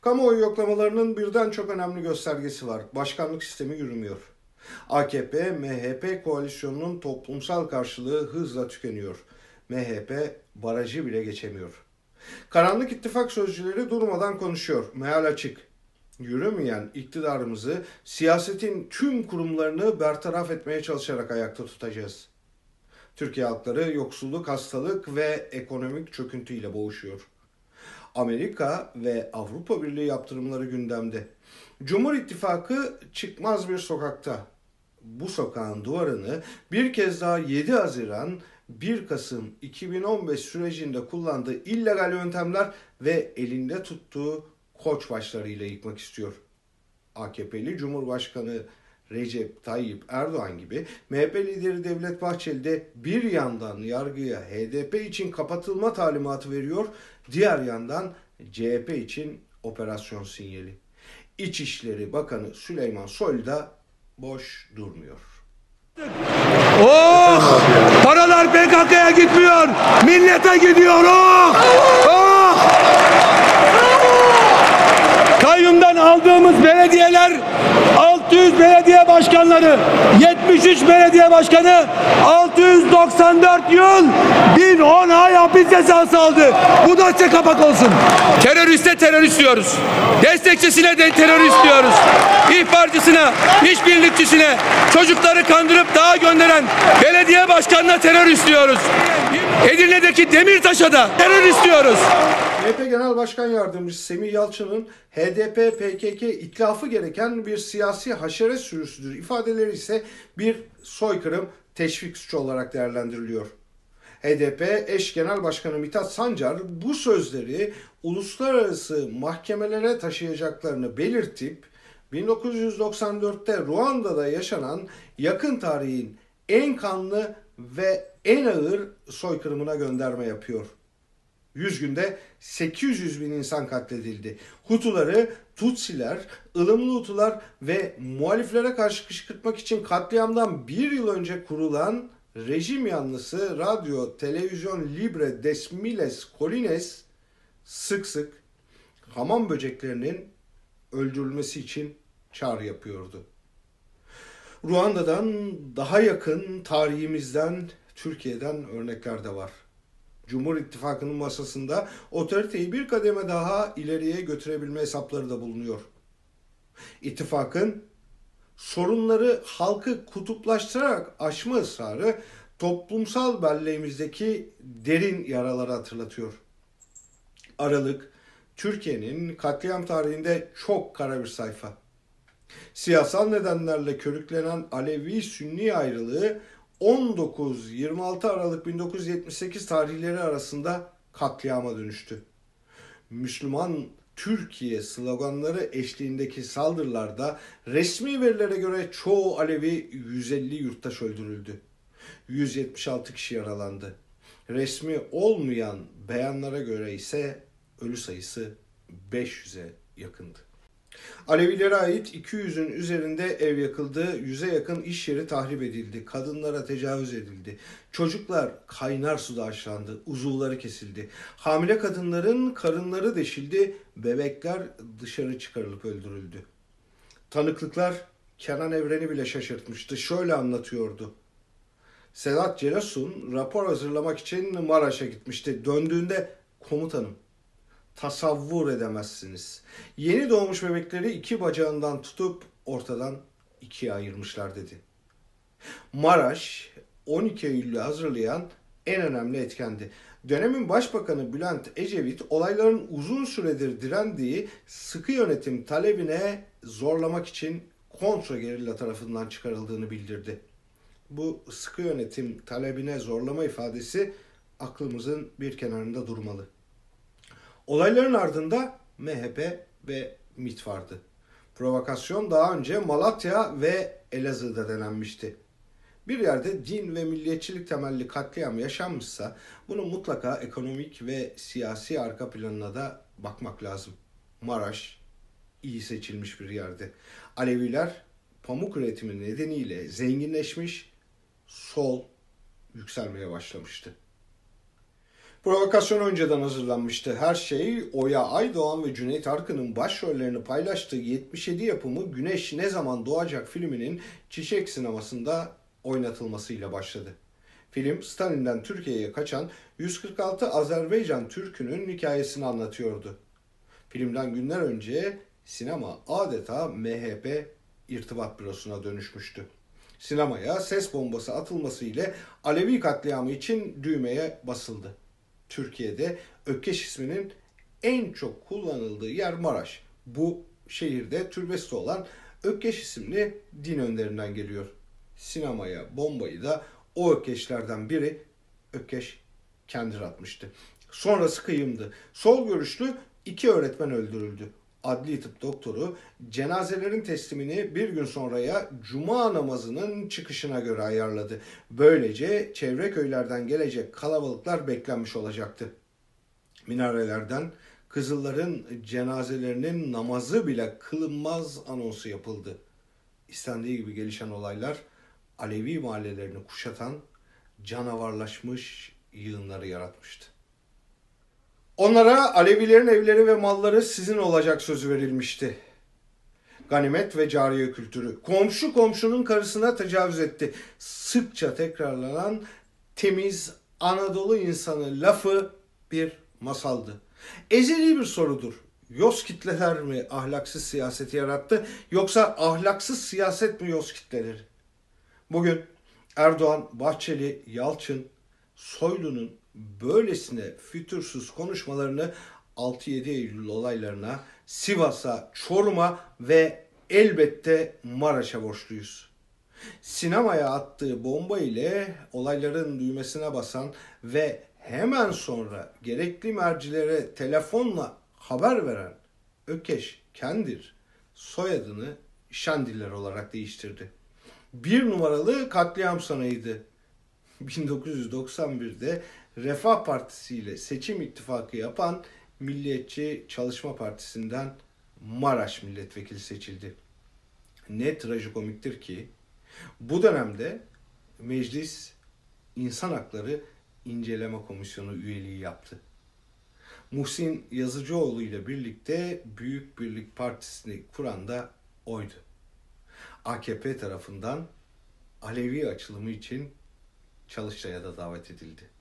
Kamuoyu yoklamalarının birden çok önemli göstergesi var. Başkanlık sistemi yürümüyor. AKP, MHP koalisyonunun toplumsal karşılığı hızla tükeniyor. MHP barajı bile geçemiyor. Karanlık ittifak sözcüleri durmadan konuşuyor. Meal açık. Yürümeyen iktidarımızı siyasetin tüm kurumlarını bertaraf etmeye çalışarak ayakta tutacağız. Türkiye halkları yoksulluk, hastalık ve ekonomik çöküntüyle boğuşuyor. Amerika ve Avrupa Birliği yaptırımları gündemde. Cumhur İttifakı çıkmaz bir sokakta. Bu sokağın duvarını bir kez daha 7 Haziran 1 Kasım 2015 sürecinde kullandığı illegal yöntemler ve elinde tuttuğu koç başlarıyla yıkmak istiyor. AKP'li Cumhurbaşkanı Recep Tayyip Erdoğan gibi MHP lideri Devlet Bahçeli de bir yandan yargıya HDP için kapatılma talimatı veriyor, diğer yandan CHP için operasyon sinyali. İçişleri Bakanı Süleyman Soylu da boş durmuyor. Oh! Paralar PKK'ya gitmiyor. Millete gidiyor. Oh! Oh! Kayyumdan aldığımız belediyeler 600 belediye başkanları, 73 belediye başkanı 694 yıl 1010 ay hapis cezası aldı. Bu da size kapak olsun. Teröriste terörist diyoruz. Destekçisine de terörist diyoruz. İhbarcısına, işbirlikçisine, çocukları kandırıp dağa gönderen belediye başkanına terörist diyoruz. Edirne'deki Demirtaş'a da terörist diyoruz. MHP Genel Başkan Yardımcısı Semih Yalçın'ın HDP, PKK itlafı gereken bir siyasi haşere sürüsüdür ifadeleri ise bir soykırım teşvik suçu olarak değerlendiriliyor. HDP eş genel başkanı Mithat Sancar bu sözleri uluslararası mahkemelere taşıyacaklarını belirtip 1994'te Ruanda'da yaşanan yakın tarihin en kanlı ve en ağır soykırımına gönderme yapıyor. 100 günde 800 bin insan katledildi. Hutuları, Tutsiler, ılımlı Hutular ve muhaliflere karşı kışkırtmak için katliamdan bir yıl önce kurulan rejim yanlısı Radyo Televizyon Libre des Miles Colines sık sık hamam böceklerinin öldürülmesi için çağrı yapıyordu. Ruanda'dan daha yakın tarihimizden Türkiye'den örnekler de var. Cumhur İttifakı'nın masasında otoriteyi bir kademe daha ileriye götürebilme hesapları da bulunuyor. İttifakın sorunları halkı kutuplaştırarak aşma ısrarı toplumsal belleğimizdeki derin yaraları hatırlatıyor. Aralık, Türkiye'nin katliam tarihinde çok kara bir sayfa. Siyasal nedenlerle körüklenen Alevi-Sünni ayrılığı 19-26 Aralık 1978 tarihleri arasında katliama dönüştü. Müslüman Türkiye sloganları eşliğindeki saldırılarda resmi verilere göre çoğu Alevi 150 yurttaş öldürüldü. 176 kişi yaralandı. Resmi olmayan beyanlara göre ise ölü sayısı 500'e yakındı. Alevilere ait 200'ün üzerinde ev yakıldı, 100'e yakın iş yeri tahrip edildi, kadınlara tecavüz edildi, çocuklar kaynar suda haşlandı, uzuvları kesildi, hamile kadınların karınları deşildi, bebekler dışarı çıkarılıp öldürüldü. Tanıklıklar Kenan Evren'i bile şaşırtmıştı. Şöyle anlatıyordu. Sedat Celasun rapor hazırlamak için Maraş'a gitmişti. Döndüğünde komutanım tasavvur edemezsiniz. Yeni doğmuş bebekleri iki bacağından tutup ortadan ikiye ayırmışlar dedi. Maraş 12 Eylül'ü hazırlayan en önemli etkendi. Dönemin Başbakanı Bülent Ecevit olayların uzun süredir direndiği sıkı yönetim talebine zorlamak için kontra gerilla tarafından çıkarıldığını bildirdi. Bu sıkı yönetim talebine zorlama ifadesi aklımızın bir kenarında durmalı. Olayların ardında MHP ve MİT vardı. Provokasyon daha önce Malatya ve Elazığ'da denenmişti. Bir yerde din ve milliyetçilik temelli katliam yaşanmışsa bunun mutlaka ekonomik ve siyasi arka planına da bakmak lazım. Maraş iyi seçilmiş bir yerde. Aleviler pamuk üretimi nedeniyle zenginleşmiş, sol yükselmeye başlamıştı. Provokasyon önceden hazırlanmıştı. Her şey Oya Aydoğan ve Cüneyt Arkın'ın başrollerini paylaştığı 77 yapımı Güneş Ne Zaman Doğacak filminin Çiçek sinemasında oynatılmasıyla başladı. Film Stalin'den Türkiye'ye kaçan 146 Azerbaycan Türk'ünün hikayesini anlatıyordu. Filmden günler önce sinema adeta MHP irtibat bürosuna dönüşmüştü. Sinemaya ses bombası atılması ile Alevi katliamı için düğmeye basıldı. Türkiye'de Ökkeş isminin en çok kullanıldığı yer Maraş. Bu şehirde türbesi olan Ökkeş isimli din önderinden geliyor. Sinemaya bombayı da o Ökkeşlerden biri Ökkeş kendi atmıştı. Sonrası kıyımdı. Sol görüşlü iki öğretmen öldürüldü. Adli tıp doktoru cenazelerin teslimini bir gün sonraya cuma namazının çıkışına göre ayarladı. Böylece çevre köylerden gelecek kalabalıklar beklenmiş olacaktı. Minarelerden kızılların cenazelerinin namazı bile kılınmaz anonsu yapıldı. İstendiği gibi gelişen olaylar Alevi mahallelerini kuşatan canavarlaşmış yığınları yaratmıştı. Onlara Alevilerin evleri ve malları sizin olacak sözü verilmişti. Ganimet ve cariye kültürü. Komşu komşunun karısına tecavüz etti. Sıkça tekrarlanan temiz Anadolu insanı lafı bir masaldı. Ezeli bir sorudur. Yoz kitleler mi ahlaksız siyaseti yarattı yoksa ahlaksız siyaset mi yoz kitleleri? Bugün Erdoğan, Bahçeli, Yalçın, Soylu'nun böylesine fütursuz konuşmalarını 6-7 Eylül olaylarına, Sivas'a, Çorum'a ve elbette Maraş'a borçluyuz. Sinemaya attığı bomba ile olayların düğmesine basan ve hemen sonra gerekli mercilere telefonla haber veren Ökeş Kendir soyadını Şandiller olarak değiştirdi. Bir numaralı katliam sanayıydı. 1991'de Refah Partisi ile seçim ittifakı yapan Milliyetçi Çalışma Partisi'nden Maraş milletvekili seçildi. Ne trajikomiktir ki bu dönemde meclis İnsan Hakları İnceleme Komisyonu üyeliği yaptı. Muhsin Yazıcıoğlu ile birlikte Büyük Birlik Partisi'ni kuran da oydu. AKP tarafından Alevi açılımı için Çalıştay'a da davet edildi.